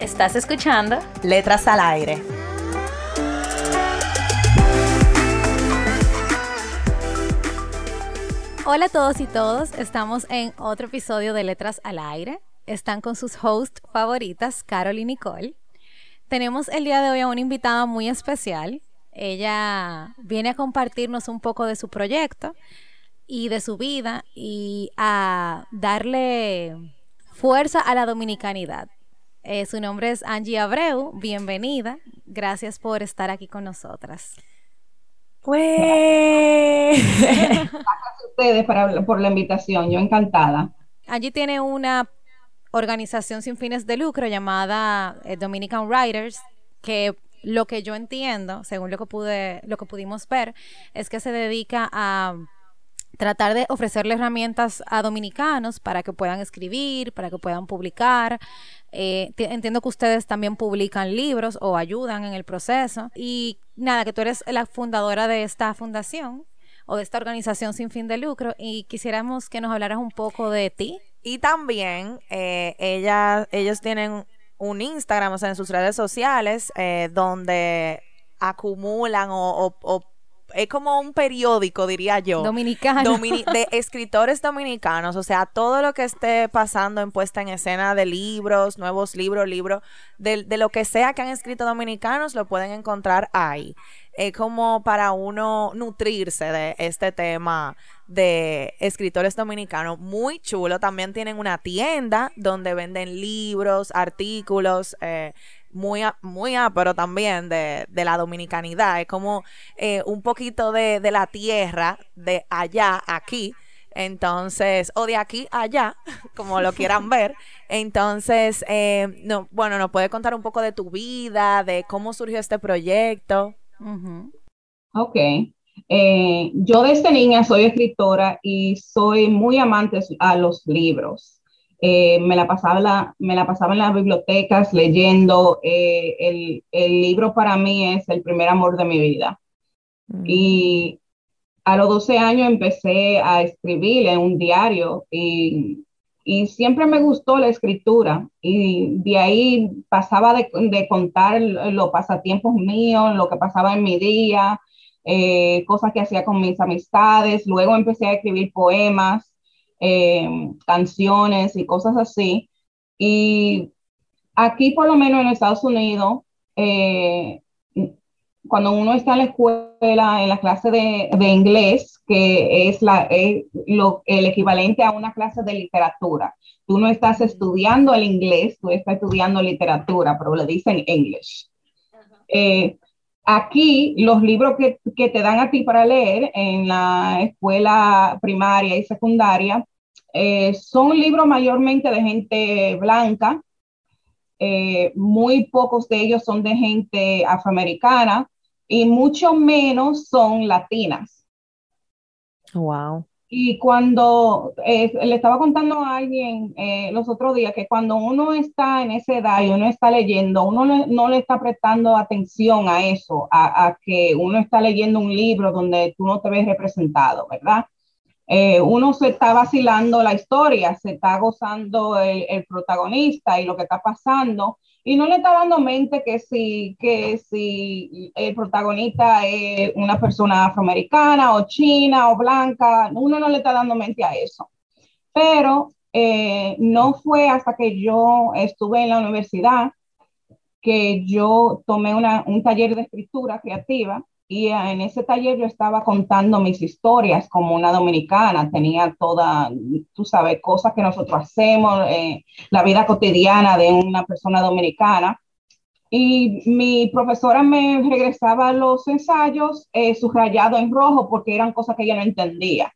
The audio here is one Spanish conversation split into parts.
¿Estás escuchando? Letras al aire. Hola a todos y todos, estamos en otro episodio de Letras al Aire. Están con sus hosts favoritas, Carol y Nicole. Tenemos el día de hoy a una invitada muy especial. Ella viene a compartirnos un poco de su proyecto y de su vida y a darle fuerza a la dominicanidad. Eh, su nombre es Angie Abreu. Bienvenida. Gracias por estar aquí con nosotras. Pues. Gracias a ustedes por la invitación, yo encantada. Allí tiene una organización sin fines de lucro llamada eh, Dominican Writers, que lo que yo entiendo, según lo que pude, lo que pudimos ver, es que se dedica a tratar de ofrecerle herramientas a dominicanos para que puedan escribir, para que puedan publicar. Eh, entiendo que ustedes también publican libros o ayudan en el proceso. Y nada, que tú eres la fundadora de esta fundación o de esta organización sin fin de lucro y quisiéramos que nos hablaras un poco de ti. Y también eh, ella, ellos tienen un Instagram, o sea, en sus redes sociales, eh, donde acumulan o es como un periódico, diría yo. Dominicano. de escritores dominicanos. O sea, todo lo que esté pasando en puesta en escena de libros, nuevos libros, libros, de, de lo que sea que han escrito dominicanos, lo pueden encontrar ahí. Es como para uno nutrirse de este tema de escritores dominicanos. Muy chulo. También tienen una tienda donde venden libros, artículos. Eh, muy, muy pero también de, la dominicanidad. Es como eh, un poquito de, la tierra, de allá, aquí. Entonces, o de aquí allá, como lo quieran ver. Entonces, eh, no, bueno, nos puede contar un poco de tu vida, de cómo surgió este proyecto. Ok. Eh, yo desde niña soy escritora y soy muy amante a los libros. Eh, me, la pasaba me la pasaba en las bibliotecas leyendo. Eh, el, el, libro para mí es el primer amor de mi vida. Mm. Y a los 12 años empecé a escribir en un diario y, y, siempre me gustó la escritura. Y de ahí pasaba de, de contar los pasatiempos míos, lo que pasaba en mi día, eh, cosas que hacía con mis amistades. Luego empecé a escribir poemas. Eh, canciones y cosas así. Y aquí, por lo menos en Estados Unidos, eh, cuando uno está en la escuela, en la clase de, inglés, que es, la, lo, el equivalente a una clase de literatura, tú no estás estudiando el inglés, tú estás estudiando literatura, pero le dicen English. Eh, aquí, los libros que, que, te dan a ti para leer en la escuela primaria y secundaria eh, son libros mayormente de gente blanca, eh, muy pocos de ellos son de gente afroamericana y mucho menos son latinas. Wow. Y cuando eh, le estaba contando a alguien los otros días que cuando uno está en esa edad y uno está leyendo, uno no, le está prestando atención a eso, a, que uno está leyendo un libro donde tú no te ves representado, ¿verdad? Eh, uno se está vacilando la historia, se está gozando el, protagonista y lo que está pasando, y no le está dando mente que si, que si el protagonista es una persona afroamericana o china o blanca, uno no le está dando mente a eso. Pero eh, no fue hasta que yo estuve en la universidad que yo tomé un taller de escritura creativa y en ese taller yo estaba contando mis historias como una dominicana, tenía toda, tú sabes, cosas que nosotros hacemos, eh, la vida cotidiana de una persona dominicana. Y mi profesora me regresaba los ensayos eh, subrayados en rojo porque eran cosas que ella no entendía.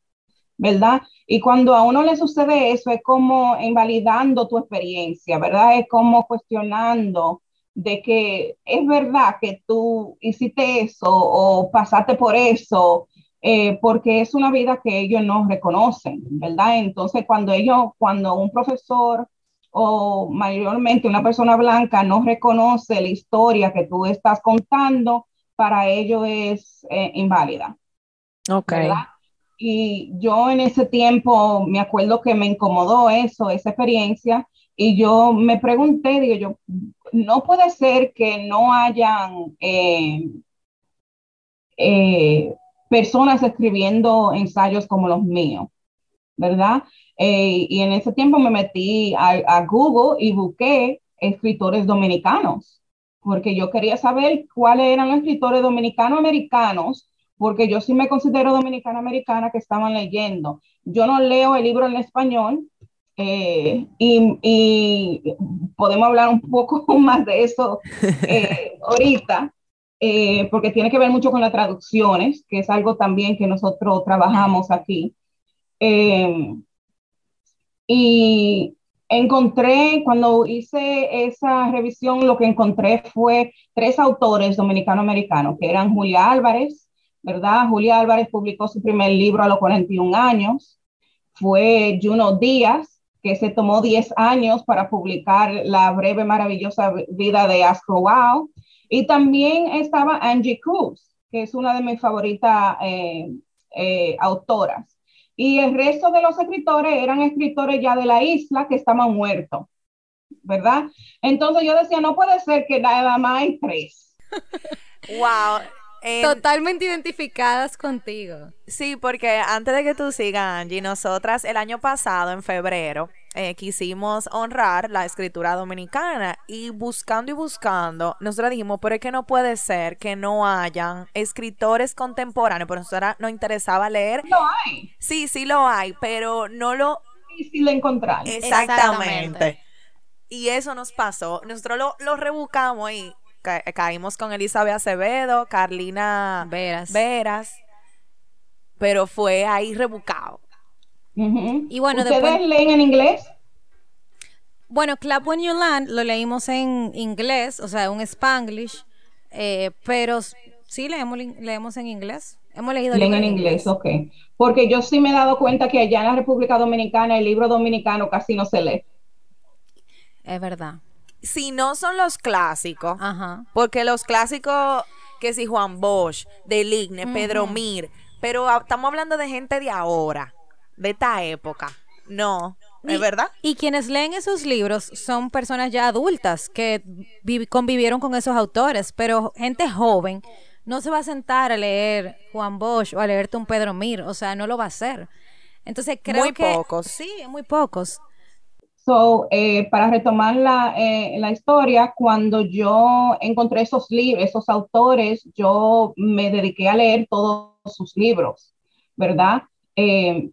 ¿verdad? Y cuando a uno le sucede eso, es como invalidando tu experiencia, ¿verdad? Es como cuestionando de que es verdad que tú hiciste eso o pasaste por eso, eh, porque es una vida que ellos no reconocen, ¿verdad? Entonces, cuando ellos, cuando un profesor o mayormente una persona blanca no reconoce la historia que tú estás contando, para ellos es eh, inválida. Ok. Y yo en ese tiempo me acuerdo que me incomodó eso, esa experiencia, y yo me pregunté, digo yo, no puede ser que no hayan eh, eh, personas escribiendo ensayos como los míos, ¿verdad? Eh, y en ese tiempo me metí a, Google y busqué escritores dominicanos, porque yo quería saber cuáles eran los escritores dominicanos-americanos porque yo sí me considero dominicana-americana que estaban leyendo. Yo no leo el libro en español eh, y, podemos hablar un poco más de eso eh, ahorita, eh, porque tiene que ver mucho con las traducciones, que es algo también que nosotros trabajamos aquí. y encontré, cuando hice esa revisión, lo que encontré fue tres autores dominicano-americanos, que eran Julia Álvarez, ¿verdad? Julia Álvarez publicó su primer libro a los 41 años. Fue Juno Díaz, que se tomó 10 años para publicar La breve, maravillosa vida de Astro Wow. Y también estaba Angie Cruz, que es una de mis favoritas eh, eh, autoras. Y el resto de los escritores eran escritores ya de la isla que estaban muertos, ¿verdad? Entonces yo decía, no puede ser que nada más hay tres. Wow, Totalmente identificadas contigo. Sí, porque antes de que tú sigas, Angie, nosotras el año pasado, en febrero, eh, quisimos honrar la escritura dominicana y buscando y buscando, nosotros dijimos, pero es que no puede ser que no hayan escritores contemporáneos, pero nosotros nos interesaba leer. Lo hay. Sí, sí lo hay, pero no lo... Sí, sí lo encontramos. Exactamente. Y eso nos pasó. Nosotros lo, lo rebuscamos y caímos con Elizabeth Acevedo, Carlina Veras. Veras, pero fue ahí rebucado. Y bueno, ¿Ustedes leen en inglés? Bueno, Clap When You Land lo leímos en inglés, o sea, un spanglish, eh, pero sí leemos, leemos en inglés. Hemos leído Leen en inglés, ok. Porque yo sí me he dado cuenta que allá en la República Dominicana el libro dominicano casi no se lee. Es verdad si no son los clásicos, porque los clásicos, que si Juan Bosch, Deligne, Pedro Mir, pero estamos hablando de gente de ahora, de esta época. No, ¿es verdad? Y quienes leen esos libros son personas ya adultas que convivieron con esos autores, pero gente joven no se va a sentar a leer Juan Bosch o a leerte un Pedro Mir, o sea, no lo va a hacer. Entonces creo muy que... Muy pocos. Sí, muy pocos. So, eh, para retomar la, eh, la, historia, cuando yo encontré esos libros, esos autores, yo me dediqué a leer todos sus libros, ¿verdad? Eh,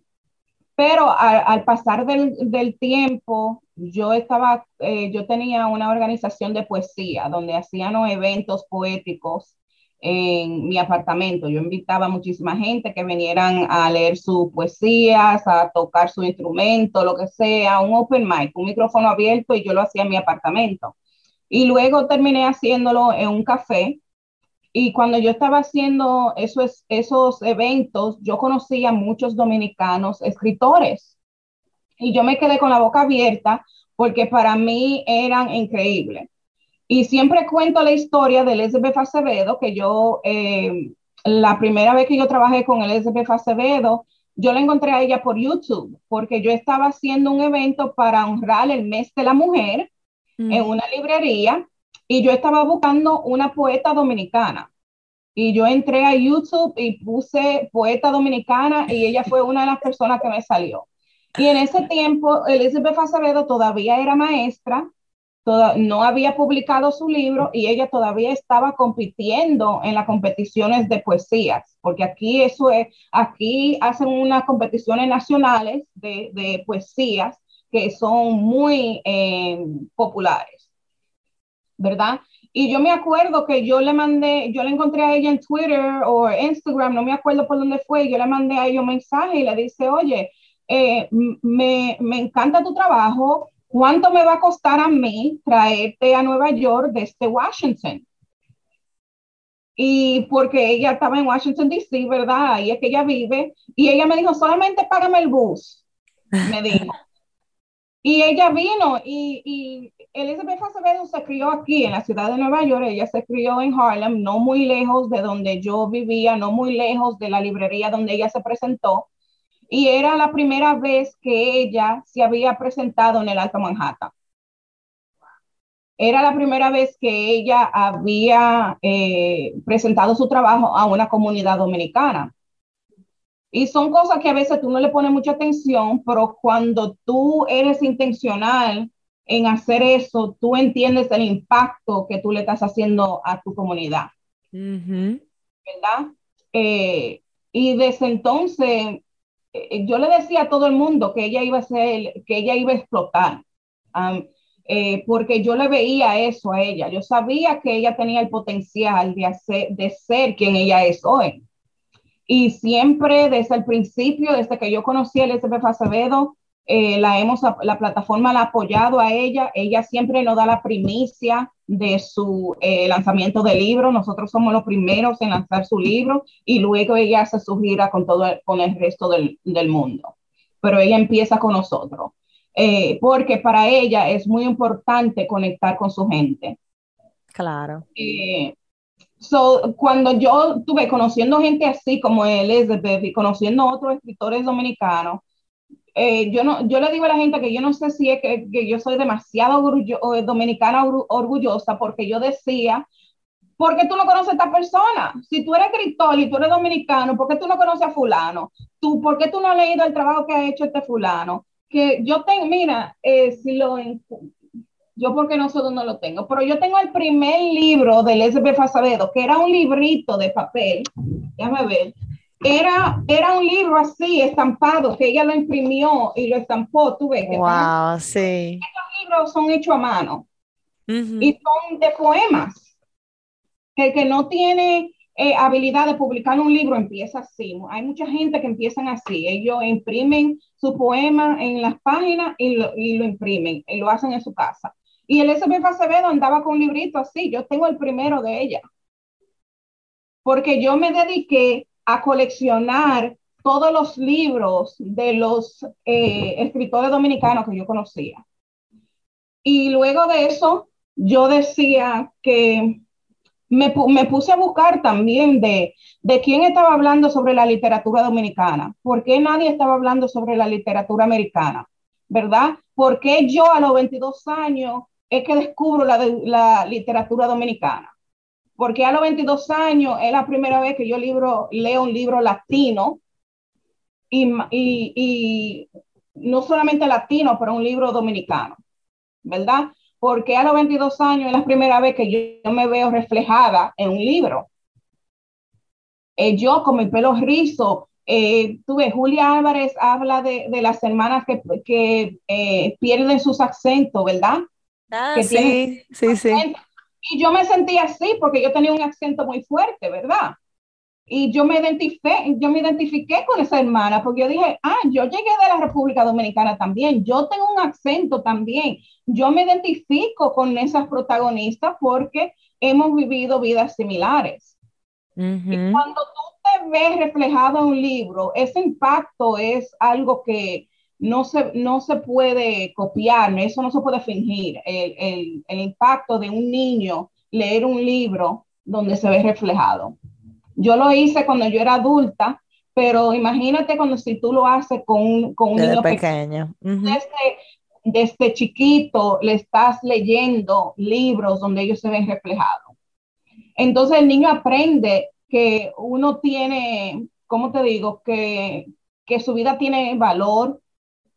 pero al pasar del, del, tiempo, yo estaba, yo tenía una organización de poesía donde hacían eventos poéticos en mi apartamento. Yo invitaba a muchísima gente que vinieran a leer sus poesías, a tocar su instrumento, lo que sea, un open mic, un micrófono abierto y yo lo hacía en mi apartamento. Y luego terminé haciéndolo en un café. Y cuando yo estaba haciendo esos, esos eventos, yo conocía a muchos dominicanos escritores. Y yo me quedé con la boca abierta porque para mí eran increíbles. Y siempre cuento la historia del SBF Acevedo, que yo, eh, la primera vez que yo trabajé con el SBF Acevedo, yo la encontré a ella por YouTube, porque yo estaba haciendo un evento para honrar el mes de la mujer mm. en una librería y yo estaba buscando una poeta dominicana. Y yo entré a YouTube y puse poeta dominicana y ella fue una de las personas que me salió. Y en ese tiempo, Elizabeth Acevedo todavía era maestra no había publicado su libro y ella todavía estaba compitiendo en las competiciones de poesías, porque aquí eso es, aquí hacen unas competiciones nacionales de, poesías que son muy eh, populares, ¿verdad? Y yo me acuerdo que yo le mandé, yo le encontré a ella en Twitter o Instagram, no me acuerdo por dónde fue, yo le mandé a ella un mensaje y le dice, oye, eh, me, me encanta tu trabajo, ¿cuánto me va a costar a mí traerte a Nueva York desde Washington? Y porque ella estaba en Washington, D.C., ¿verdad? Ahí es que ella vive. Y ella me dijo, solamente págame el bus, me dijo. y ella vino y, y Elizabeth Acevedo se crió aquí en la ciudad de Nueva York. Ella se crió en Harlem, no muy lejos de donde yo vivía, no muy lejos de la librería donde ella se presentó. Y era la primera vez que ella se había presentado en el Alto Manhattan era la primera vez que ella había eh, presentado su trabajo a una comunidad dominicana. Y son cosas que a veces tú no le pones mucha atención, pero cuando tú eres intencional en hacer eso, tú entiendes el impacto que tú le estás haciendo a tu comunidad. ¿Verdad? Eh, y desde entonces, yo le decía a todo el mundo que ella iba a ser, que ella iba a explotar. Eh, porque yo le veía eso a ella. Yo sabía que ella tenía el potencial de, hacer, de ser quien ella es hoy. Y siempre desde el principio, desde que yo conocí el SPF Acevedo, eh, la, hemos, la plataforma la ha apoyado a ella. Ella siempre nos da la primicia de su eh, lanzamiento de libro. Nosotros somos los primeros en lanzar su libro y luego ella hace su gira con todo con el resto del, del mundo. Pero ella empieza con nosotros. Eh, porque para ella es muy importante conectar con su gente. Claro. So, cuando yo estuve conociendo gente así como Elizabeth y conociendo otros escritores dominicanos, eh, yo, no, yo le digo a la gente que yo no sé si es que, que yo soy demasiado dominicana orgullosa porque yo decía, ¿por qué tú no conoces a esta persona? Si tú eres escritor y tú eres dominicano, ¿por qué tú no conoces a fulano? ¿Tú, ¿Por qué tú no has leído el trabajo que ha hecho este fulano? que yo tengo, mira, eh, si lo, yo porque no sé dónde lo tengo, pero yo tengo el primer libro del S.B. Fasadedo, que era un librito de papel, déjame ver, era, era un libro así, estampado, que ella lo imprimió y lo estampó, tú ves. wow, sí. Estos libros son hechos a mano y son de poemas. Que el que no tiene eh, habilidad de publicar un libro empieza así. Hay mucha gente que empiezan así. Ellos imprimen su poema en las páginas y lo, y lo imprimen y lo hacen en su casa. Y el SB Acevedo andaba con un librito así. Yo tengo el primero de ella. Porque yo me dediqué a coleccionar todos los libros de los eh, escritores dominicanos que yo conocía. Y luego de eso, yo decía que me, puse a buscar también de, de quién estaba hablando sobre la literatura dominicana, por qué nadie estaba hablando sobre la literatura americana, ¿verdad? ¿Por qué yo a los 22 años es que descubro la, la literatura dominicana? Porque a los 22 años es la primera vez que yo libro, leo un libro latino y, y, y no solamente latino, pero un libro dominicano, ¿verdad? porque a los 22 años es la primera vez que yo, me veo reflejada en un libro. Eh, yo con mi pelo rizo, eh, tuve Julia Álvarez habla de, las hermanas que, que eh, pierden sus acentos, ¿verdad? Ah, sí, sí, sí. Y yo me sentí así porque yo tenía un acento muy fuerte, ¿verdad? Y yo me identifiqué, yo me identifiqué con esa hermana porque yo dije, ah, yo llegué de la República Dominicana también, yo tengo un acento también, yo me identifico con esas protagonistas porque hemos vivido vidas similares. Y cuando tú te ves reflejado en un libro, ese impacto es algo que no se, no se puede copiar, eso no se puede fingir. El, el, el impacto de un niño leer un libro donde se ve reflejado. Yo lo hice cuando yo era adulta, pero imagínate cuando si tú lo haces con, con un niño pequeño. desde, chiquito le estás leyendo libros donde ellos se ven reflejados. Entonces el niño aprende que uno tiene, ¿cómo te digo? Que, que su vida tiene valor,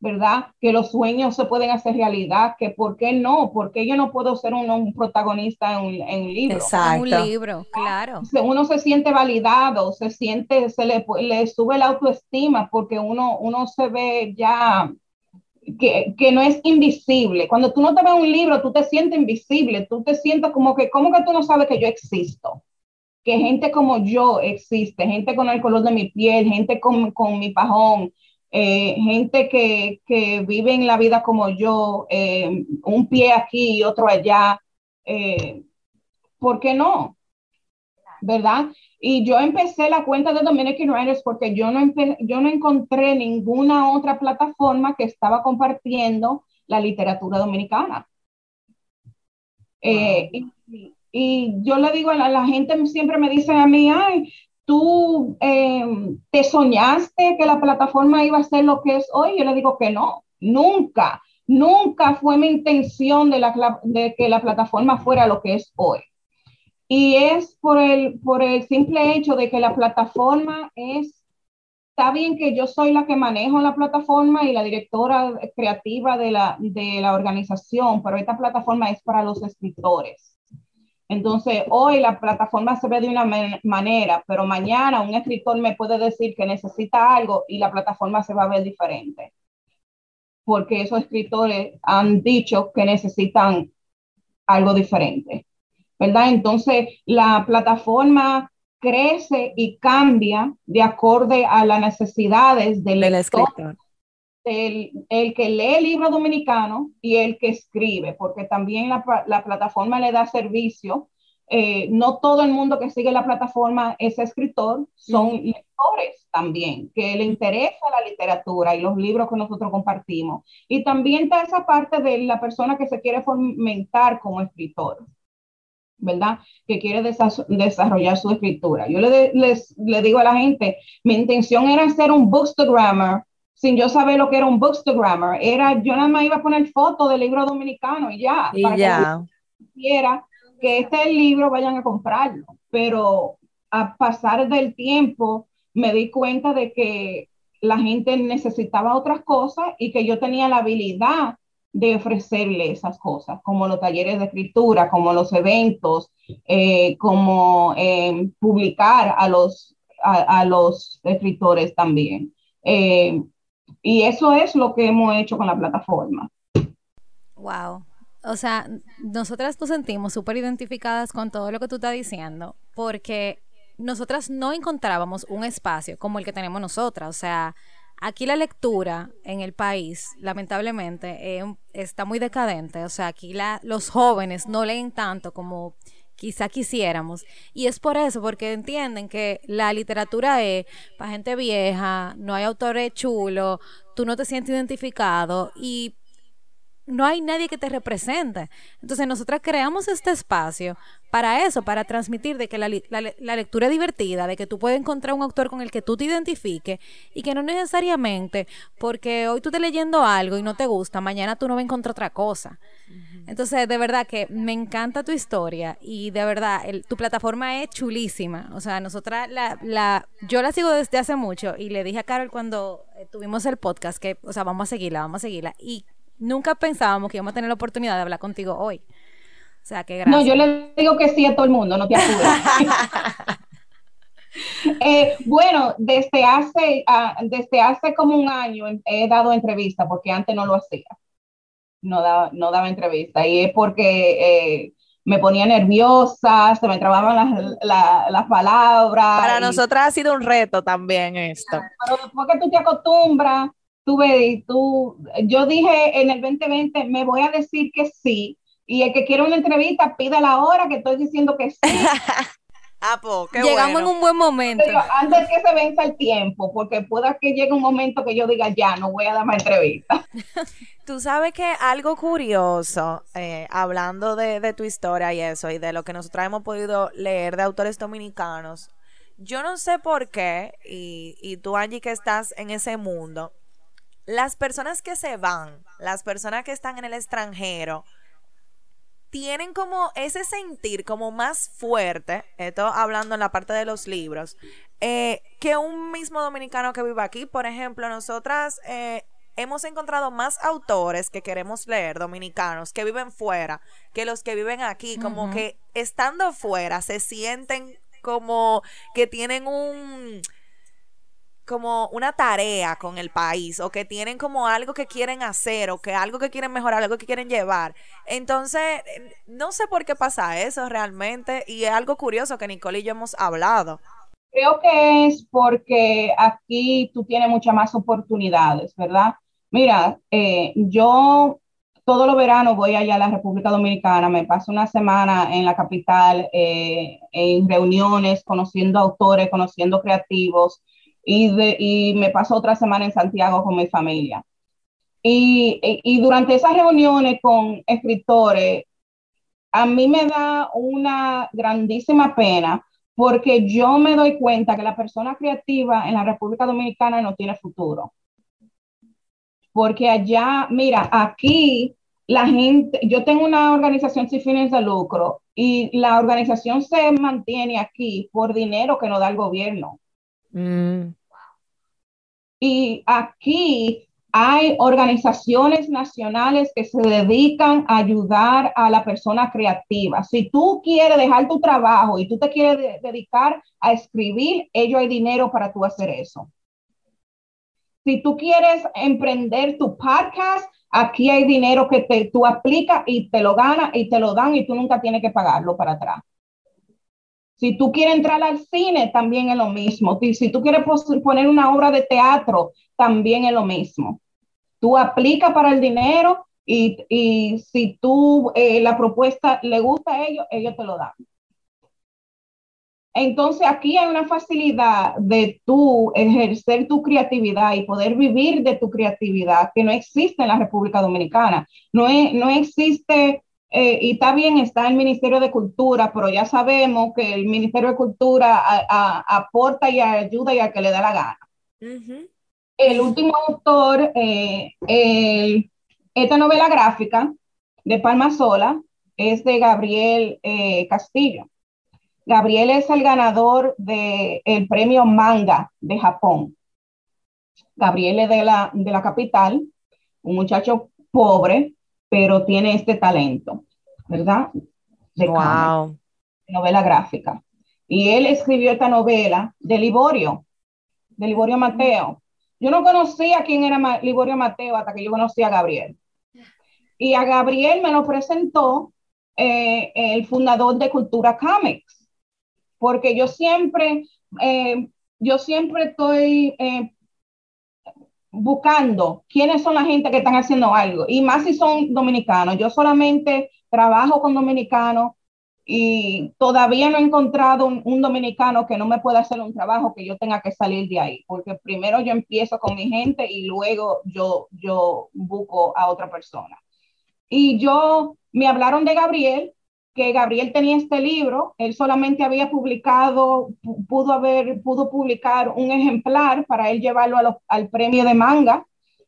¿verdad? Que los sueños se pueden hacer realidad, que por qué no, porque yo no puedo ser un, protagonista en un, en un, libro. Exacto. un libro, claro. Uno se siente validado, se siente, se le, le sube la autoestima porque uno, uno se ve ya que, que, no es invisible. Cuando tú no te ves un libro, tú te sientes invisible, tú te sientes como que, ¿cómo que tú no sabes que yo existo? Que gente como yo existe, gente con el color de mi piel, gente con, con mi pajón, eh, gente que, que, vive en la vida como yo, eh, un pie aquí y otro allá. Eh, ¿Por qué no? ¿Verdad? Y yo empecé la cuenta de Dominican Writers porque yo no, yo no encontré ninguna otra plataforma que estaba compartiendo la literatura dominicana. y, y, yo le digo a la, la, gente, siempre me dice a mí, ay, tú em, te soñaste que la plataforma iba a ser lo que es hoy. Yo le digo que no, nunca, nunca fue mi intención de, la, de que la plataforma fuera lo que es hoy. Y es por el, por el simple hecho de que la plataforma es, está bien que yo soy la que manejo la plataforma y la directora creativa de la, de la organización, pero esta plataforma es para los escritores entonces, hoy la plataforma se ve de una manera, pero mañana un escritor me puede decir que necesita algo y la plataforma se va a ver diferente. Porque esos escritores han dicho que necesitan algo diferente. ¿Verdad? Entonces, la plataforma crece y cambia de acorde a las necesidades del, escritor el, el, que lee el libro dominicano y el que escribe, porque también la, la plataforma le da servicio. Eh, no todo el mundo que sigue la plataforma es escritor, son lectores también, que le interesa la literatura y los libros que nosotros compartimos. Y también está esa parte de la persona que se quiere fomentar como escritor. ¿verdad? Que quiere desarrollar su escritura. Yo le, les, le digo a la gente, mi intención era hacer un bookstagrammer sin yo saber lo que era un bookstagrammer. Era, yo nada más iba a poner fotos del libro dominicano y ya. Y ya. Que, que este libro, vayan a comprarlo. Pero a pasar del tiempo, me di cuenta de que la gente necesitaba otras cosas y que yo tenía la habilidad de ofrecerle esas cosas, como los talleres de escritura, como los eventos, eh, como eh, publicar a los, a, los escritores también. Eh, y eso es lo que hemos hecho con la plataforma. Wow. O sea, nosotras nos sentimos súper identificadas con todo lo que tú estás diciendo, porque nosotras no encontrábamos un espacio como el que tenemos nosotras. O sea, aquí la lectura en el país, lamentablemente, eh, está muy decadente. O sea, aquí los jóvenes no leen tanto como quizá quisiéramos. Y es por eso, porque entienden que la literatura es para gente vieja, no hay autores chulos, tú no te sientes identificado y no hay nadie que te represente. Entonces nosotras creamos este espacio para eso, para transmitir de que la, lectura es divertida, de que tú puedes encontrar un autor con el que tú te identifiques y que no necesariamente porque hoy tú estás leyendo algo y no te gusta, mañana tú no vas a encontrar otra cosa. Entonces, de verdad que me encanta tu historia y de verdad, tu plataforma es chulísima. O sea, nosotras, la, la, yo la sigo desde hace mucho y le dije a Carol cuando eh, tuvimos el podcast que, o sea, vamos a seguirla, vamos a seguirla. Y nunca pensábamos que íbamos a tener la oportunidad de hablar contigo hoy. O sea, que gracias. No, yo le digo que sí a todo el mundo, no te apures. eh, bueno, desde hace, uh, desde hace como un año he dado entrevista porque antes no lo hacía no daba, no daba entrevista. Y es porque eh, me ponía nerviosa, se me trababan las, las, palabras. Para nosotras ha sido un reto también esto. Pero después que tú te acostumbras, tú ves, tú, yo dije en el 2020, me voy a decir que sí. Y el que quiera una entrevista, pida la hora que estoy diciendo que sí. Ah, pues, Llegamos en un buen momento. antes que se venza el tiempo, porque pueda que llegue un momento que yo diga, ya, no voy a dar más entrevista. Tú sabes que algo curioso, eh, hablando de, tu historia y eso, y de lo que nosotros hemos podido leer de autores dominicanos, yo no sé por qué, y, y tú, Angie, que estás en ese mundo, las personas que se van, las personas que están en el extranjero, tienen como ese sentir como más fuerte, esto hablando en la parte de los libros, eh, que un mismo dominicano que vive aquí. Por ejemplo, nosotras eh, hemos encontrado más autores que queremos leer, dominicanos, que viven fuera, que los que viven aquí, como que estando fuera se sienten como que tienen un como una tarea con el país o que tienen como algo que quieren hacer o que algo que quieren mejorar, algo que quieren llevar. Entonces, no sé por qué pasa eso realmente y es algo curioso que Nicole y yo hemos hablado. Creo que es porque aquí tú tienes muchas más oportunidades, ¿verdad? Mira, eh, yo todo los verano voy allá a la República Dominicana, me paso una semana en la capital, eh, en reuniones, conociendo autores, conociendo creativos, y, me paso otra semana en Santiago con mi familia. Y, durante esas reuniones con escritores, a mí me da una grandísima pena porque yo me doy cuenta que la persona creativa en la República Dominicana no tiene futuro. Porque allá, mira, aquí la gente, yo tengo una organización sin fines de lucro y la organización se mantiene aquí por dinero que nos da el gobierno. Mm. Y aquí hay organizaciones nacionales que se dedican a ayudar a la persona creativa. Si tú quieres dejar tu trabajo y tú te quieres dedicar a escribir, ellos hay dinero para tú hacer eso. Si tú quieres emprender tu podcast, aquí hay dinero que te, tú aplicas y te lo ganas y te lo dan y tú nunca tienes que pagarlo para atrás. Si tú quieres entrar al cine, también es lo mismo. Si tú quieres poner una obra de teatro, también es lo mismo. Tú aplicas para el dinero y, si tú eh, la propuesta le gusta a ellos, ellos te lo dan. Entonces aquí hay una facilidad de tú ejercer tu creatividad y poder vivir de tu creatividad que no existe en la República Dominicana. No, no existe eh, y está bien, está el Ministerio de Cultura, pero ya sabemos que el Ministerio de Cultura aporta y ayuda y a que le da la gana. El último autor, eh, esta novela gráfica de Palma Sola, es de Gabriel eh, Castillo. Gabriel es el ganador del premio Manga de Japón. Gabriel es de la, de la capital, un muchacho pobre, pero tiene este talento, ¿verdad? De wow. novela gráfica. Y él escribió esta novela de Liborio, de Liborio Mateo. Yo no conocía quién era Liborio Mateo hasta que yo conocí a Gabriel. Y a Gabriel me lo presentó eh, el fundador de Cultura Comics, porque yo siempre, eh, yo siempre estoy eh, buscando quiénes son la gente que están haciendo algo, y más si son dominicanos. Yo solamente trabajo con dominicanos y todavía no he encontrado un, dominicano que no me pueda hacer un trabajo que yo tenga que salir de ahí, porque primero yo empiezo con mi gente y luego yo, yo busco a otra persona. Y yo, me hablaron de Gabriel que Gabriel tenía este libro, él solamente había publicado, pudo haber, pudo publicar un ejemplar para él llevarlo al premio de manga,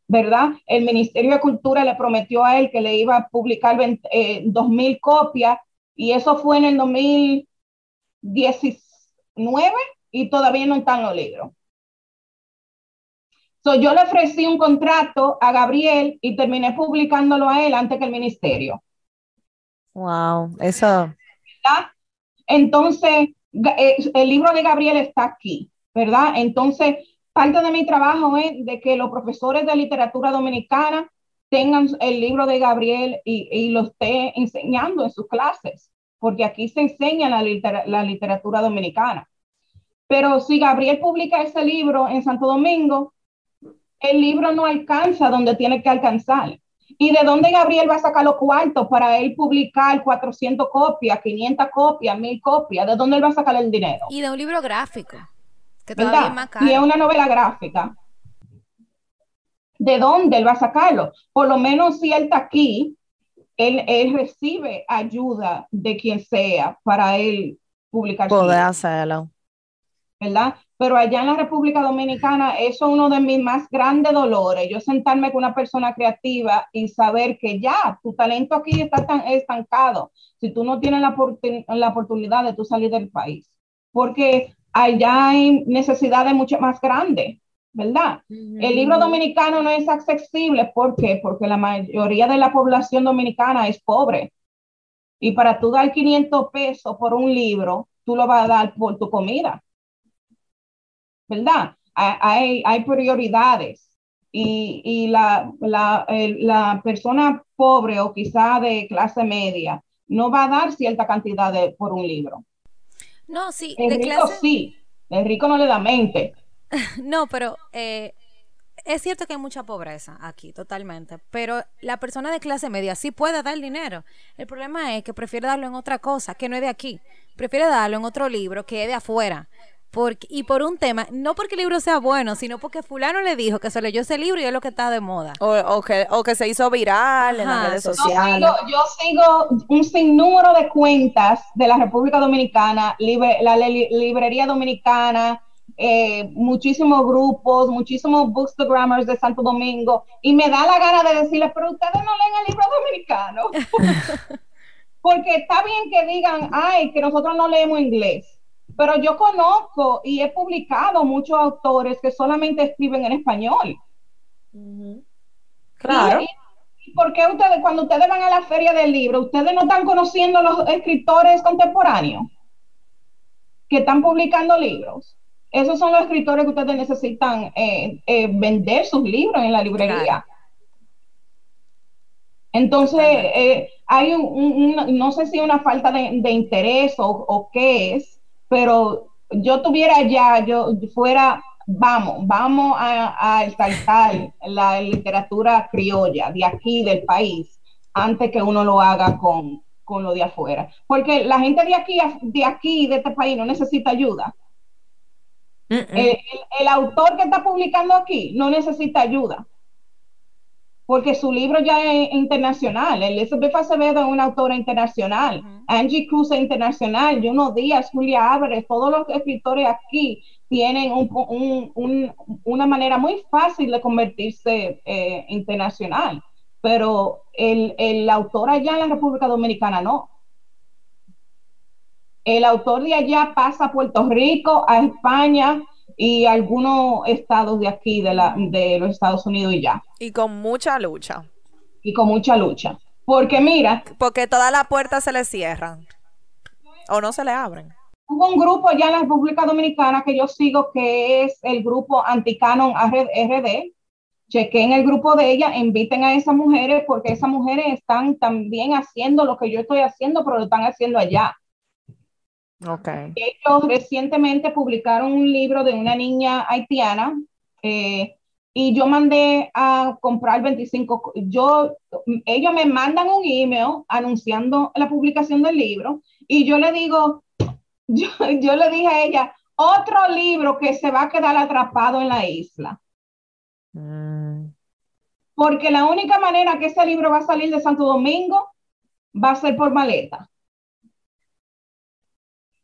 ¿verdad? El Ministerio de Cultura le prometió a él que le iba a publicar eh, dos mil copias y eso fue en el 2019 y todavía no están los libros. So, yo le ofrecí un contrato a Gabriel y terminé publicándolo a él antes que el ministerio. Wow, eso. Entonces, eh, el libro de Gabriel está aquí, ¿verdad? Entonces, parte de mi trabajo es de que los profesores de literatura dominicana tengan el libro de Gabriel y, lo esté enseñando en sus clases, porque aquí se enseña la, la literatura dominicana. Pero si Gabriel publica ese libro en Santo Domingo, el libro no alcanza donde tiene que alcanzar. ¿Y de dónde Gabriel va a sacar los cuartos para él publicar 400 copias, 500 copias, 1000 copias? ¿De dónde él va a sacar el dinero? Y de un libro gráfico, que todavía es más caro. Y es una novela gráfica. ¿De dónde él va a sacarlo? Por lo menos si él está aquí, él, él recibe ayuda de quien sea para él publicar. Poder hacerlo. ¿Verdad? Pero allá en la República Dominicana eso es uno de mis más grandes dolores, yo sentarme con una persona creativa y saber que ya tu talento aquí está tan estancado si tú no tienes la, la oportunidad de tú salir del país, porque allá hay necesidades mucho más grandes. ¿Verdad? El libro dominicano no es accesible. ¿Por qué? Porque la mayoría de la población dominicana es pobre. Y para tú dar 500 pesos por un libro, tú lo vas a dar por tu comida. ¿Verdad? hay, hay prioridades y, la, la, persona pobre o quizá de clase media no va a dar cierta cantidad de, por un libro. No, sí. El rico sí, el rico no le da mente. no, pero eh, es cierto que hay mucha pobreza aquí, totalmente, pero la persona de clase media sí puede dar dinero. El problema es que prefiere darlo en otra cosa, que no es de aquí. Prefiere darlo en otro libro que es de afuera. Porque, y por un tema, no porque el libro sea bueno, sino porque fulano le dijo que se leyó ese libro y es lo que está de moda. O, que, o que se hizo viral en las redes sociales. Yo sigo, un sinnúmero de cuentas de la República Dominicana, la librería dominicana, eh, muchísimos grupos, muchísimos bookstagrammers de Santo Domingo, y me da la gana de decirles, pero ustedes no leen el libro dominicano. porque está bien que digan, ay, que nosotros no leemos inglés pero yo conozco y he publicado muchos autores que solamente escriben en español. Claro. Y, por qué ustedes, cuando ustedes van a la feria del libro, ustedes no están conociendo los escritores contemporáneos que están publicando libros? Esos son los escritores que ustedes necesitan eh, eh, vender sus libros en la librería. Entonces, eh, hay un, no sé si una falta de, interés o, o, qué es, pero yo tuviera ya, yo fuera, vamos, vamos a, a exaltar la literatura criolla de aquí, del país, antes que uno lo haga con, con lo de afuera. Porque la gente de aquí, de aquí, de este país, no necesita ayuda. El, el, autor que está publicando aquí no necesita ayuda porque su libro ya es internacional. Elizabeth Acevedo es una autora internacional. Angie Cruz es internacional. Juno Díaz, Julia Álvarez, todos los escritores aquí tienen una manera muy fácil de convertirse eh, internacional. Pero el, el autor allá en la República Dominicana no. El autor de allá pasa a Puerto Rico, a España, y algunos estados de aquí, de, la, de los Estados Unidos y ya. Y con mucha lucha. Y con mucha lucha. Porque mira. Porque todas las puertas se le cierran. O no se le abren. Hubo un grupo allá en la República Dominicana que yo sigo que es el grupo Anticanon RD. Chequen el grupo de ella, inviten a esas mujeres porque esas mujeres están también haciendo lo que yo estoy haciendo, pero lo están haciendo allá. Okay. Ellos recientemente publicaron un libro de una niña haitiana eh, y yo mandé a comprar 25, yo, ellos me mandan un email anunciando la publicación del libro y yo le digo, yo, yo le dije a ella, otro libro que se va a quedar atrapado en la isla. Mm. Porque la única manera que ese libro va a salir de Santo Domingo va a ser por maleta.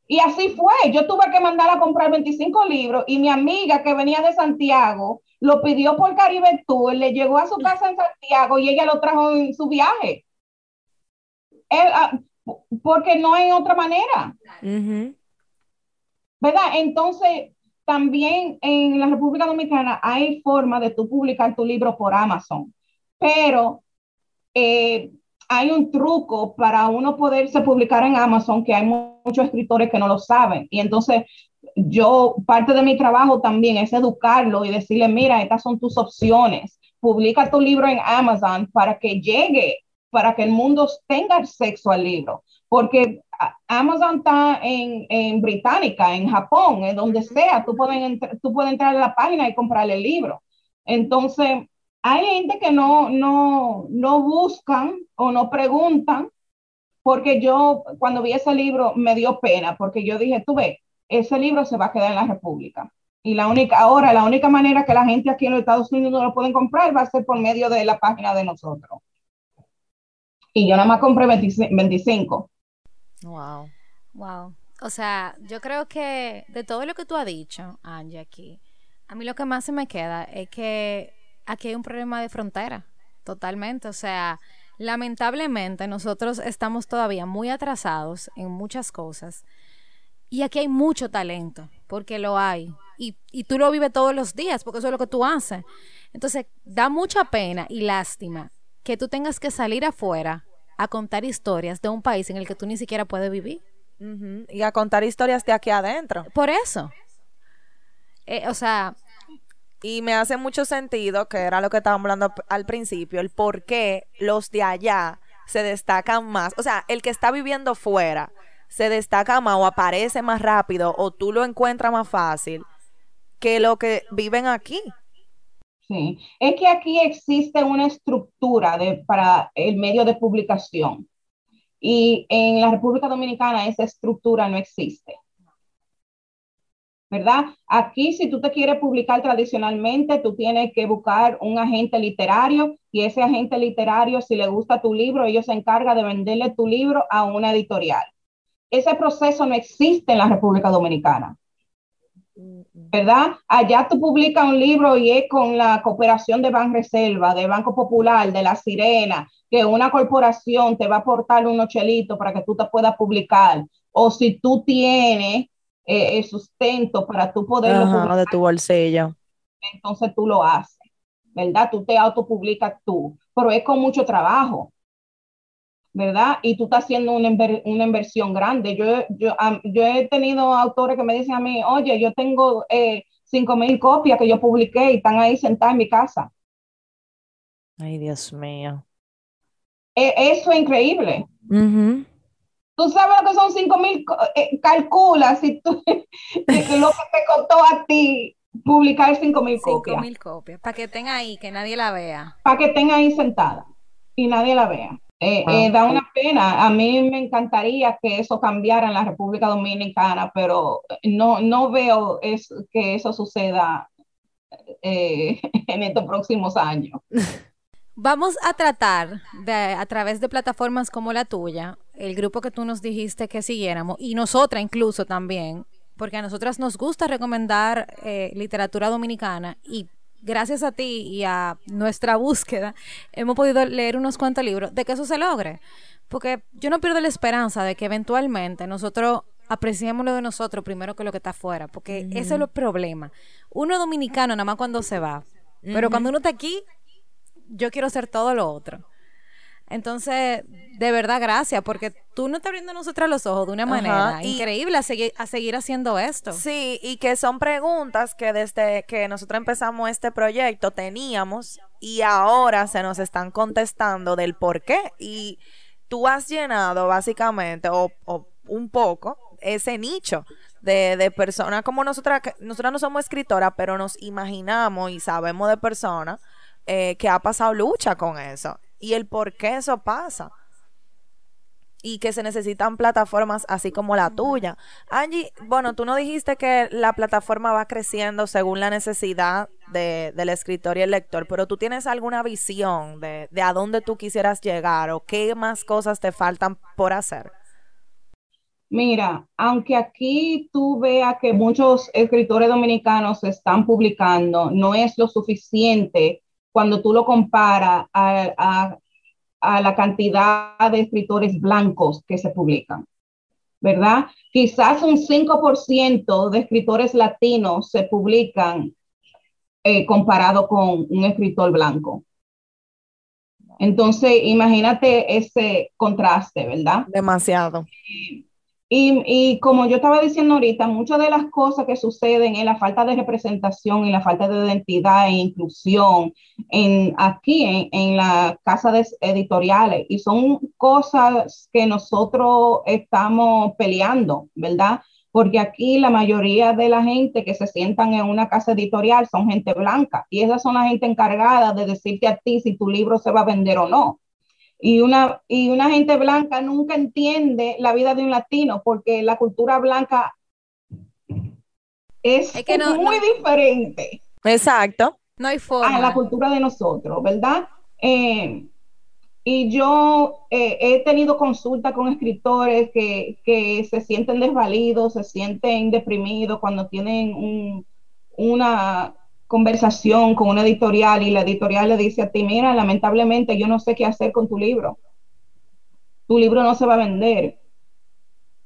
Y así fue. Yo tuve que mandar a comprar 25 libros y mi amiga que venía de Santiago lo pidió por Caribe Tour, le llegó a su casa en Santiago y ella lo trajo en su viaje. Ah, porque no hay otra manera. ¿Verdad? Entonces, también en la República Dominicana hay forma de tú publicar tu libro por Amazon, pero eh, hay un truco para uno poderse publicar en Amazon que hay muchos escritores que no lo saben. Y entonces yo, parte de mi trabajo también es educarlo y decirle, mira, estas son tus opciones. Publica tu libro en Amazon para que llegue, para que el mundo tenga acceso al libro. Porque Amazon está en, en Británica, en Japón, en donde sea, tú puedes, tú puedes entrar a la página y comprar el libro. Entonces, hay gente que no, no, no buscan o no preguntan, porque yo cuando vi ese libro me dio pena, porque yo dije, tú ves, ese libro se va a quedar en la República. Y la única, ahora, la única manera que la gente aquí en los Estados Unidos no lo pueden comprar va a ser por medio de la página de nosotros. Y yo nada más compré 25. Wow. Wow. O sea, yo creo que de todo lo que tú has dicho, Angie, aquí, a mí lo que más se me queda es que aquí hay un problema de frontera, totalmente. O sea, lamentablemente nosotros estamos todavía muy atrasados en muchas cosas. Y aquí hay mucho talento, porque lo hay. Y, y, tú lo vives todos los días, porque eso es lo que tú haces. Entonces, da mucha pena y lástima que tú tengas que salir afuera a contar historias de un país en el que tú ni siquiera puedes vivir. Y a contar historias de aquí adentro. Por eso. Eh, o sea, Y me hace mucho sentido, que era lo que estábamos hablando al principio, el por qué los de allá se destacan más. O sea, el que está viviendo fuera se destaca más o aparece más rápido o tú lo encuentras más fácil que lo que viven aquí. Sí, es que aquí existe una estructura para el medio de publicación y en la República Dominicana esa estructura no existe. ¿Verdad? Aquí si tú te quieres publicar tradicionalmente, tú tienes que buscar un agente literario y ese agente literario, si le gusta tu libro, ellos se encarga de venderle tu libro a una editorial. Ese proceso no existe en la República Dominicana. ¿verdad? Allá tú publicas un libro y es con la cooperación de Banreserva, de Banco Popular, de La Sirena, que una corporación te va a aportar unos chelitos para que tú te puedas publicar. O si tú tienes eh, el sustento para tú poder de tu bolsillo. Entonces tú lo haces, ¿verdad? Tú te autopublicas tú, pero es con mucho trabajo. ¿verdad? Y tú estás haciendo una, una inversión grande. Yo, yo, yo he tenido autores que me dicen a mí, oye, yo tengo eh, cinco mil copias que yo publiqué y están ahí sentadas en mi casa. Ay, Dios mío. E, eso es increíble. Tú sabes lo que son cinco mil, eh, calcula si tú, lo que te costó a ti publicar cinco mil copias. Cinco mil copias, para que estén ahí, que nadie la vea. Para que estén ahí sentada y nadie la vea. Eh, ah, eh, da una pena. A mí me encantaría que eso cambiara en la República Dominicana, pero no, no veo es, que eso suceda eh, en estos próximos años. Vamos a tratar de, a través de plataformas como la tuya, el grupo que tú nos dijiste que siguiéramos, y nosotras incluso también, porque a nosotras nos gusta recomendar literatura dominicana y gracias a ti y a nuestra búsqueda, hemos podido leer unos cuantos libros de que eso se logre. Porque yo no pierdo la esperanza de que eventualmente nosotros apreciemos lo de nosotros primero que lo que está afuera, porque ese es el problema. Uno es dominicano nada más cuando se va, pero cuando uno está aquí, yo quiero hacer todo lo otro. Entonces, de verdad, gracias, porque tú no estás abriendo a nosotros los ojos de una manera increíble a seguir, a seguir haciendo esto. Sí, y que son preguntas que desde que nosotros empezamos este proyecto teníamos y ahora se nos están contestando del por qué. Y tú has llenado básicamente, o, un poco, ese nicho de, de personas como nosotras, que nosotras no somos escritoras, pero nos imaginamos y sabemos de personas eh, que ha pasado lucha con eso y el por qué eso pasa. Y que se necesitan plataformas así como la tuya. Angie, bueno, tú no dijiste que la plataforma va creciendo según la necesidad de, del escritor y el lector, pero tú tienes alguna visión de, de a dónde tú quisieras llegar o qué más cosas te faltan por hacer. Mira, aunque aquí tú veas que muchos escritores dominicanos están publicando, no es lo suficiente cuando tú lo comparas a, la cantidad de escritores blancos que se publican, ¿verdad? Quizás un 5% de escritores latinos se publican eh, comparado con un escritor blanco. Entonces, imagínate ese contraste, ¿verdad? Demasiado. Y, como yo estaba diciendo ahorita, muchas de las cosas que suceden en la falta de representación y la falta de identidad e inclusión en, aquí en, en las casas editoriales y son cosas que nosotros estamos peleando, ¿verdad? Porque aquí la mayoría de la gente que se sientan en una casa editorial son gente blanca y esas son la gente encargada de decirte a ti si tu libro se va a vender o no. Y una, y una gente blanca nunca entiende la vida de un latino porque la cultura blanca es, muy diferente. Exacto. No hay forma. A la cultura de nosotros, ¿verdad? Eh, y yo eh, he tenido consulta con escritores que, que, se sienten desvalidos, se sienten deprimidos cuando tienen un, una, conversación con una editorial y la editorial le dice a ti, mira, lamentablemente yo no sé qué hacer con tu libro. Tu libro no se va a vender.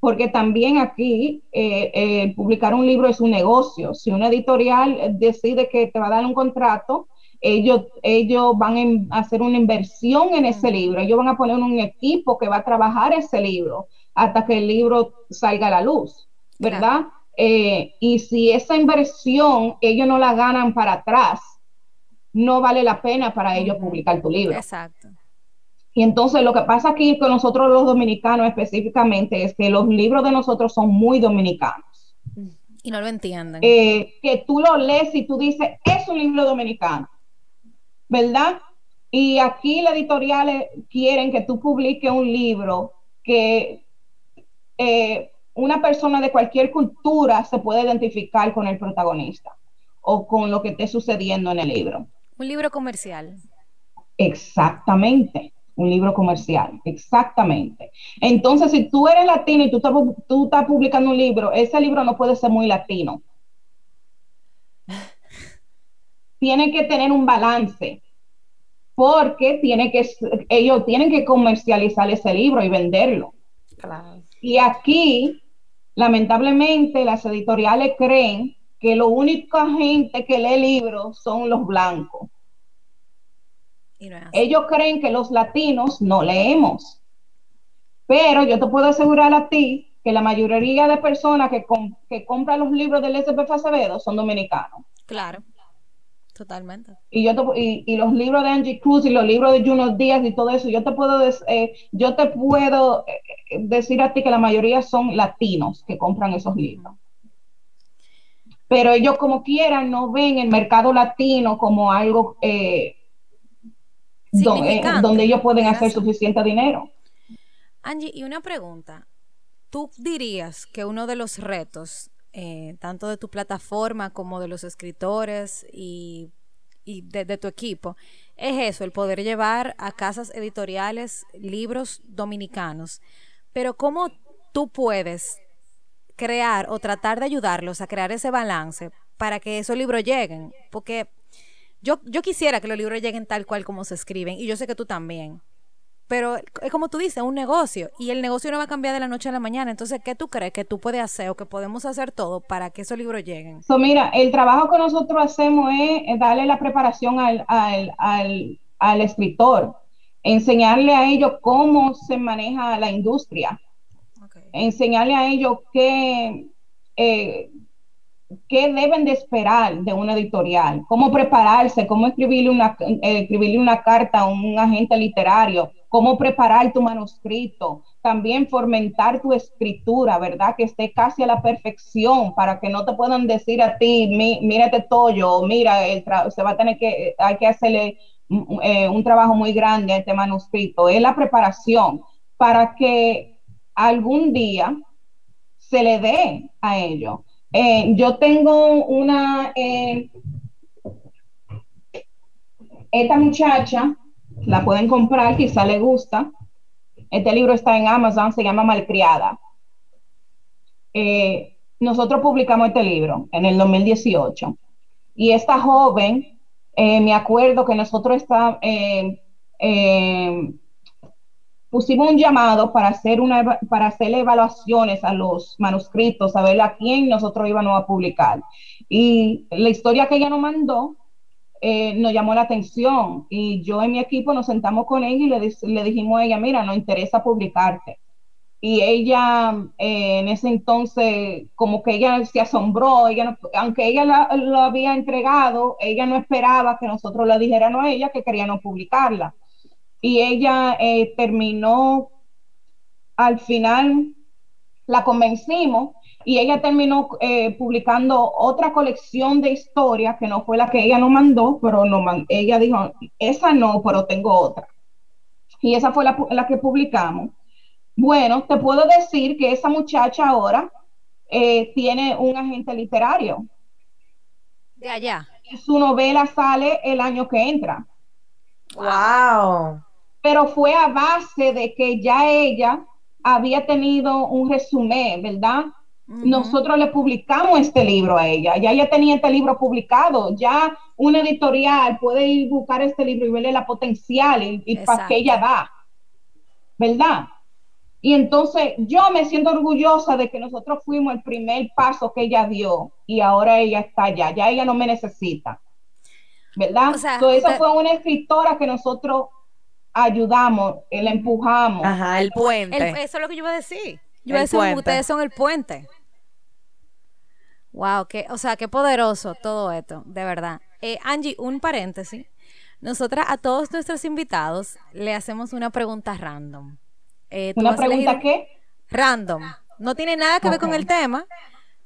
Porque también aquí eh, eh, publicar un libro es un negocio. Si una editorial decide que te va a dar un contrato, ellos, ellos van a hacer una inversión en ese libro. Ellos van a poner un equipo que va a trabajar ese libro hasta que el libro salga a la luz, ¿verdad? Eh, y si esa inversión ellos no la ganan para atrás, no vale la pena para ellos publicar tu libro. Exacto. Y entonces lo que pasa aquí con nosotros los dominicanos específicamente es que los libros de nosotros son muy dominicanos. Y no lo entienden. Eh, que tú lo lees y tú dices, es un libro dominicano, ¿verdad? Y aquí las editoriales quieren que tú publiques un libro que eh, una persona de cualquier cultura se puede identificar con el protagonista o con lo que esté sucediendo en el libro. Un libro comercial. Exactamente, un libro comercial, exactamente. Entonces, si tú eres latino y tú estás, tú estás publicando un libro, ese libro no puede ser muy latino. Tiene que tener un balance, porque tiene que, ellos tienen que comercializar ese libro y venderlo. Y aquí, lamentablemente, las editoriales creen que la única gente que lee libros son los blancos. Ellos creen que los latinos no leemos. Pero yo te puedo asegurar a ti que la mayoría de personas que, que compran los libros del SPF Acevedo son dominicanos. Claro. Totalmente. Y, yo y, los libros de Angie Cruz y los libros de Juno Díaz y todo eso, yo te puedo, eh, yo te puedo eh, decir a ti que la mayoría son latinos que compran esos libros pero ellos como quieran no ven el mercado latino como algo eh, eh, donde, ellos pueden hacer suficiente dinero. Angie, y una pregunta. ¿Tú dirías que uno de los retos, eh, tanto de tu plataforma como de los escritores y, de, tu equipo, es eso, el poder llevar a casas editoriales libros dominicanos? Pero ¿cómo tú puedes crear o tratar de ayudarlos a crear ese balance para que esos libros lleguen. Porque yo, yo quisiera que los libros lleguen tal cual como se escriben y yo sé que tú también. Pero es como tú dices, un negocio y el negocio no va a cambiar de la noche a la mañana. Entonces, ¿qué tú crees que tú puedes hacer o que podemos hacer todo para que esos libros lleguen? So, mira, el trabajo que nosotros hacemos es darle la preparación al, al, al, al escritor, enseñarle a ellos cómo se maneja la industria enseñarle a ellos qué, eh, qué deben de esperar de una editorial, cómo prepararse, cómo escribirle una, eh, escribirle una carta a un agente literario, cómo preparar tu manuscrito, también fomentar tu escritura, ¿verdad? Que esté casi a la perfección para que no te puedan decir a ti, mira este tollo, mira, el se va a tener que, hay que hacerle eh, un trabajo muy grande a este manuscrito. Es la preparación para que algún día se le dé a ellos. Eh, yo tengo una, eh, esta muchacha, la pueden comprar, quizá le gusta. Este libro está en Amazon, se llama Malcriada. Eh, nosotros publicamos este libro en el 2018 y esta joven, me acuerdo que nosotros está, pusimos un llamado para hacer, una, para hacer evaluaciones a los manuscritos, a ver a quién nosotros íbamos a publicar. Y la historia que ella nos mandó eh, nos llamó la atención y yo en mi equipo nos sentamos con ella y le, le dijimos a ella, mira, nos interesa publicarte. Y ella eh, en ese entonces como que ella se asombró, ella aunque ella lo había entregado, ella no esperaba que nosotros le dijéramos a ella que queríamos publicarla y ella eh, terminó, al final la convencimos y ella terminó eh, publicando otra colección de historias que no fue la que ella nos mandó, pero no, ella dijo, esa no, pero tengo otra. Y esa fue la, que publicamos. Bueno, te puedo decir que esa muchacha ahora eh, tiene un agente literario. De allá. Y su novela sale el año que entra. Wow pero fue a base de que ya ella había tenido un resumen, ¿verdad? Nosotros le publicamos este libro a ella, ya ella tenía este libro publicado, ya una editorial puede ir a buscar este libro y verle la potencial y, para que ella da, ¿verdad? Y entonces yo me siento orgullosa de que nosotros fuimos el primer paso que ella dio y ahora ella está allá, ya ella no me necesita, ¿verdad? Entonces, esa fue una escritora que nosotros ayudamos, el empujamos. Ajá, el puente. eso es lo que yo iba a decir. Yo iba a decir, ustedes son el puente. Wow, que, o sea, qué poderoso todo esto, de verdad. Eh, Angie, un paréntesis. Nosotras a todos nuestros invitados le hacemos una pregunta random. Eh, ¿Una pregunta qué? Random. No tiene nada que ver con el tema.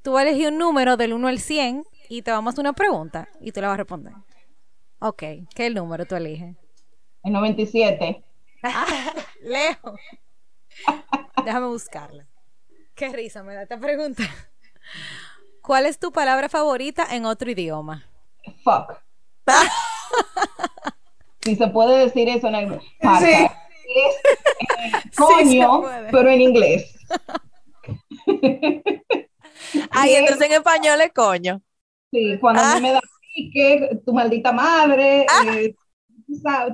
Tú vas a elegir un número del 1 al 100 y te vamos a hacer una pregunta y tú la vas a responder. Ok, ¿qué número tú eliges? El 97. lejos. Déjame buscarla. Qué risa me da esta pregunta. ¿Cuál es tu palabra favorita en otro idioma? Fuck. si se puede decir eso en el sí. es coño, pero en inglés. Ay, entonces en español es coño. Sí, cuando a mí me da que tu maldita madre, ah. eh,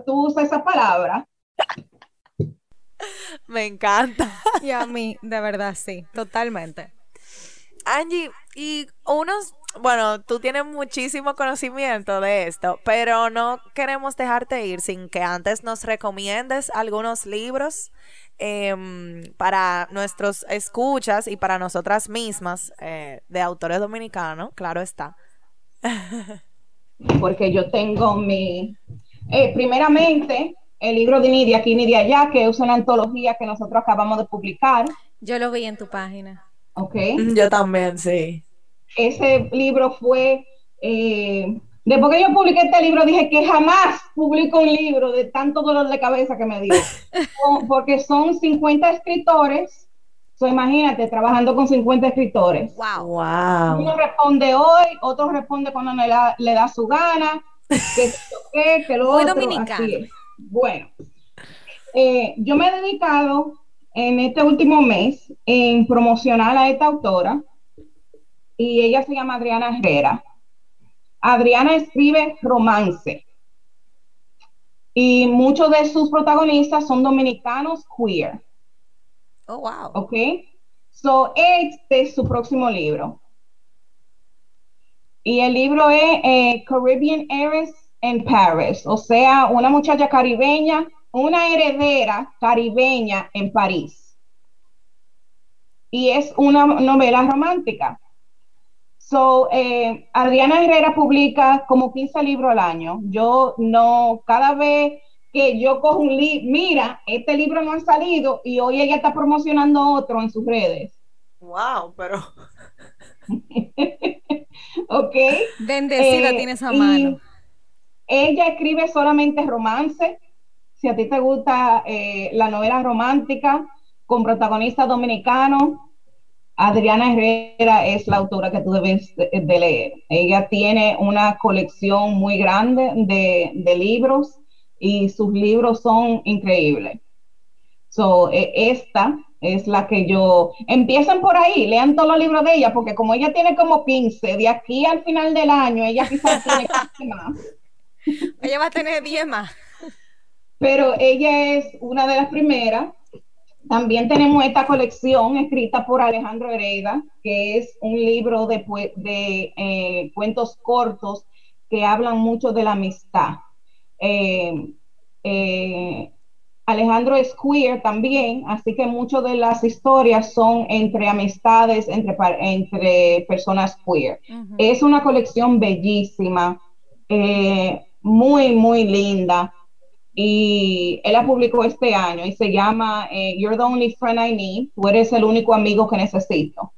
tú usas esa palabra. Me encanta. Y a mí, de verdad, sí, totalmente. Angie, y unos, bueno, tú tienes muchísimo conocimiento de esto, pero no queremos dejarte ir sin que antes nos recomiendes algunos libros em, para nuestros escuchas y para nosotras mismas eh, de autores dominicanos, claro está. Porque yo tengo mi, eh, primeramente, el libro de Nidia aquí, Nidia allá, que es una antología que nosotros acabamos de publicar. Yo lo vi en tu página. Ok. Yo también, sí. Ese libro fue, eh, después que yo publiqué este libro, dije que jamás publico un libro de tanto dolor de cabeza que me dio. porque son 50 escritores. So, imagínate, trabajando con 50 escritores. Wow. wow. Uno responde hoy, otro responde cuando le da, le da su gana. Que, que, que lo otro, Bueno, eh, yo me he dedicado en este último mes en promocionar a esta autora y ella se llama Adriana Herrera. Adriana escribe romance y muchos de sus protagonistas son dominicanos queer. Oh, wow. Ok. So, este es su próximo libro. Y el libro es eh, Caribbean Heiress in Paris, o sea, una muchacha caribeña una heredera caribeña en París. Y es una novela romántica. So, eh, Adriana Herrera publica como 15 libros al año. Yo no, cada vez que yo cojo un libro, mira, este libro no ha salido y hoy ella está promocionando otro en sus redes. Wow, pero. ok. Bendecida eh, tiene esa mano. Ella escribe solamente romance si a ti te gusta eh, la novela romántica con protagonistas dominicanos, Adriana Herrera es la autora que tú debes de, leer. Ella tiene una colección muy grande de, libros y sus libros son increíbles. So, e, esta es la que yo... Empiezan por ahí, lean todos los libros de ella, porque como ella tiene como 15, de aquí al final del año, ella quizás tiene 15 más. Ella va a tener 10 más pero ella es una de las primeras. También tenemos esta colección escrita por Alejandro Hereida, que es un libro de, de eh, cuentos cortos que hablan mucho de la amistad. Eh, eh, Alejandro es queer también, así que muchas de las historias son entre amistades, entre, entre personas queer. Es una colección bellísima, muy, muy linda y él la publicó este año y se llama eh, You're the Only Friend I Need, tú eres el único amigo que necesito.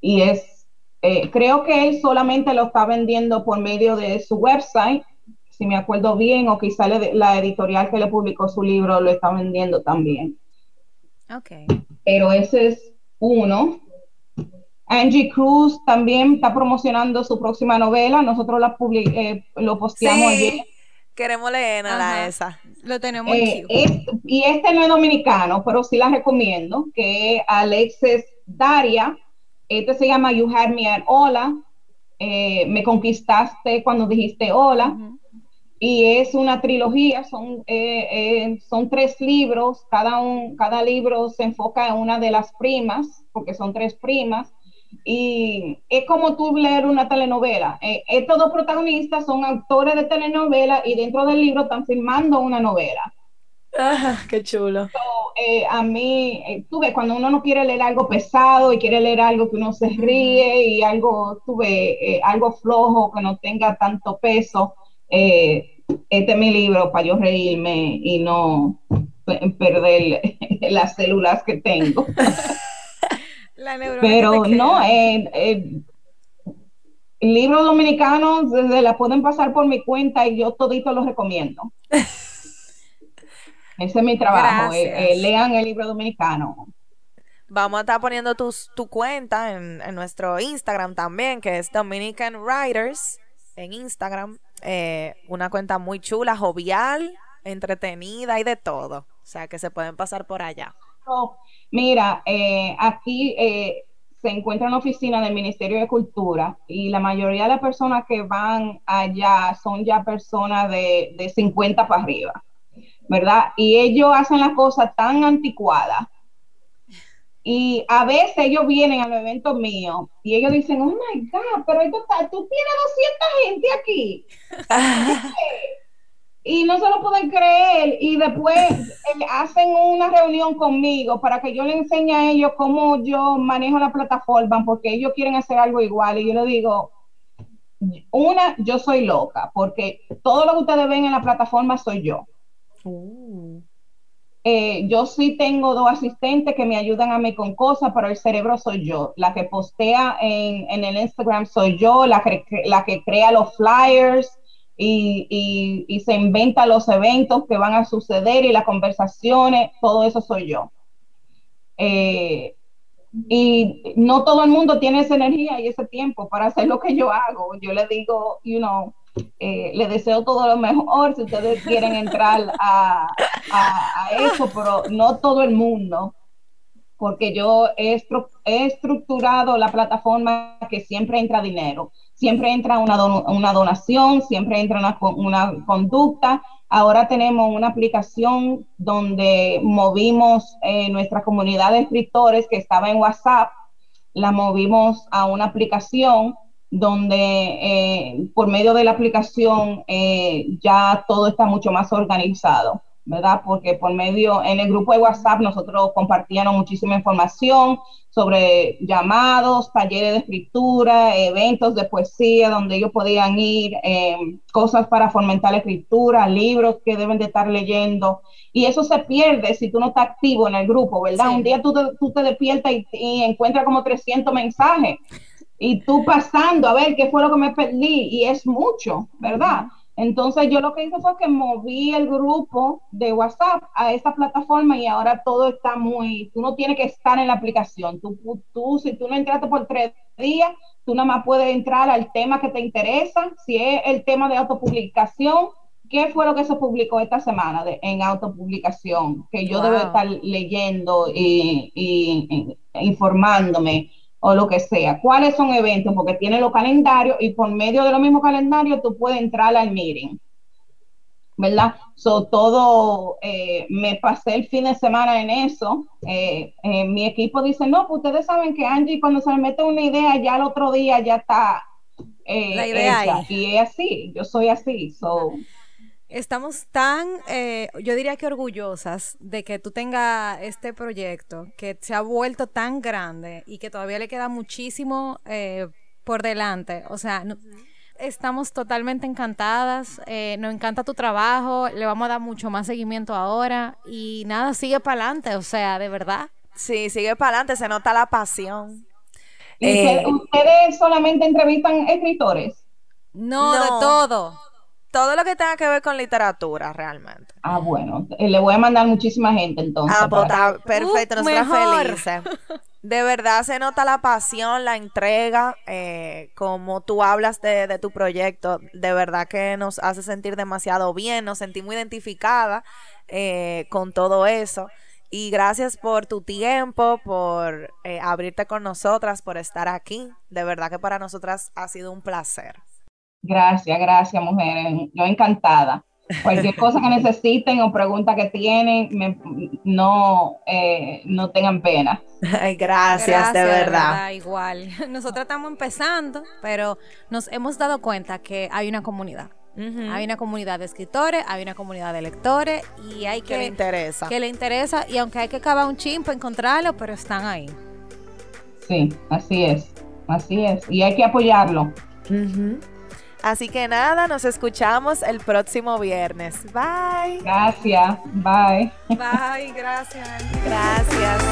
Y es, eh, creo que él solamente lo está vendiendo por medio de su website, si me acuerdo bien, o quizá la editorial que le publicó su libro lo está vendiendo también. Ok. Pero ese es uno. Angie Cruz también está promocionando su próxima novela. Nosotros la eh, lo posteamos ayer Queremos leer a esa. Lo tenemos eh, Y este no es dominicano, pero sí la recomiendo, que es Alexis Daria. Este se llama You Had Me at Hola. Eh, me conquistaste cuando dijiste hola. Y es una trilogía, son, eh, son tres libros, cada, un, cada libro se enfoca en una de las primas, porque son tres primas y es como tú leer una telenovela. Eh, estos dos protagonistas son autores de telenovela y dentro del libro están filmando una novela. Ah, qué chulo. eh, a mí, eh, tú ves, cuando uno no quiere leer algo pesado y quiere leer algo que uno se ríe y algo, tuve eh, algo flojo que no tenga tanto peso, este es mi libro para yo reírme y no perder las células que tengo. Pero no, libros dominicanos desde la pueden pasar por mi cuenta y yo todito los recomiendo. Ese es mi trabajo. Eh, eh, lean el libro dominicano. Vamos a estar poniendo tu, tu cuenta en, nuestro Instagram también, que es Dominican Writers en Instagram. Eh, una cuenta muy chula, jovial, entretenida y de todo. O sea, que se pueden pasar por allá. Mira, aquí se encuentra en la oficina del Ministerio de Cultura y la mayoría de las personas que van allá son ya personas de, de 50 para arriba. ¿verdad? Y ellos hacen las cosas tan anticuadas. Y a veces ellos vienen a los eventos míos y ellos dicen, oh my God, pero esto está, tú tienes 200 gente aquí. y no se lo pueden creer. Y después eh, hacen una reunión conmigo para que yo le enseñe a ellos cómo yo manejo la plataforma, porque ellos quieren hacer algo igual. Y yo le digo, una, yo soy loca, porque todo lo que ustedes ven en la plataforma soy yo. Uh. Eh, yo sí tengo dos asistentes que me ayudan a mí con cosas, pero el cerebro soy yo. La que postea en, el Instagram soy yo, la que, la que crea los flyers y, se inventa los eventos que van a suceder y las conversaciones, todo eso soy yo. Eh, y no todo el mundo tiene esa energía y ese tiempo para hacer lo que yo hago. Yo le digo, you know, eh, les deseo todo lo mejor si ustedes quieren entrar a, eso, pero no todo el mundo, porque yo he, estructurado la plataforma que siempre entra dinero, siempre entra una, una donación, siempre entra una, una conducta. Ahora tenemos una aplicación donde movimos eh, nuestra comunidad de escritores que estaba en WhatsApp, la movimos a una aplicación donde eh, por medio de la aplicación eh, ya todo está mucho más organizado, ¿verdad? Porque por medio, en el grupo de WhatsApp nosotros compartíamos muchísima información sobre llamados, talleres de escritura, eventos de poesía donde ellos podían ir, eh, cosas para fomentar la escritura, libros que deben de estar leyendo. Y eso se pierde si tú no estás activo en el grupo, ¿verdad? Un día tú te, tú te despiertas y, y encuentras como 300 mensajes y tú pasando a ver qué fue lo que me perdí y es mucho, ¿verdad? Entonces yo lo que hice fue que moví el grupo de WhatsApp a esta plataforma y ahora todo está muy, tú no tienes que estar en la aplicación, tú, tú si tú no entraste por tres días, tú nada más puedes entrar al tema que te interesa, si es el tema de autopublicación, ¿qué fue lo que se publicó esta semana de, en autopublicación? Que yo debo estar leyendo y, y informándome o lo que sea. ¿Cuáles son eventos? Porque tiene los calendarios y por medio de los mismos calendarios tú puedes entrar al meeting. ¿Verdad? So, todo, eh, me pasé el fin de semana en eso. Eh, eh, mi equipo dice, no, pues ustedes saben que Angie cuando se le mete una idea, ya el otro día ya está. La idea Y es así, yo soy así. So, Estamos tan, eh, yo diría que orgullosas de que tú tengas este proyecto que se ha vuelto tan grande y que todavía le queda muchísimo eh, por delante. O sea, estamos totalmente encantadas, eh, nos encanta tu trabajo, le vamos a dar mucho más seguimiento ahora y nada, sigue para adelante, o sea, de verdad. Sí, sigue para adelante, se nota la pasión. ¿Ustedes solamente entrevistan escritores? no, de todo todo lo que tenga que ver con literatura, realmente. Ah, bueno, eh, le voy a mandar muchísima gente entonces. Ah, pues, perfecto, uh, nosotros felices. De verdad se nota la pasión, la entrega, eh, como tú hablas de, tu proyecto, de verdad que nos hace sentir demasiado bien, nos sentimos identificada eh, con todo eso. Y gracias por tu tiempo, por abrirte con nosotras, por estar aquí. De verdad que para nosotras ha sido un placer. Gracias, gracias, mujeres. Yo encantada. Cualquier cosa que necesiten o pregunta que tienen, me, no, eh, no tengan pena. Ay, gracias, de, verdad. de. Igual. Nosotras estamos empezando, pero nos hemos dado cuenta que hay una comunidad. Hay una comunidad de escritores, hay una comunidad de lectores y hay que, que le interesa. Que le interesa y aunque hay que cavar un chin para encontrarlo, pero están ahí. Sí, así es, así es. Y hay que apoyarlo. Así que nada, nos escuchamos el próximo viernes. Bye. Gracias. Bye. Bye, gracias. Gracias.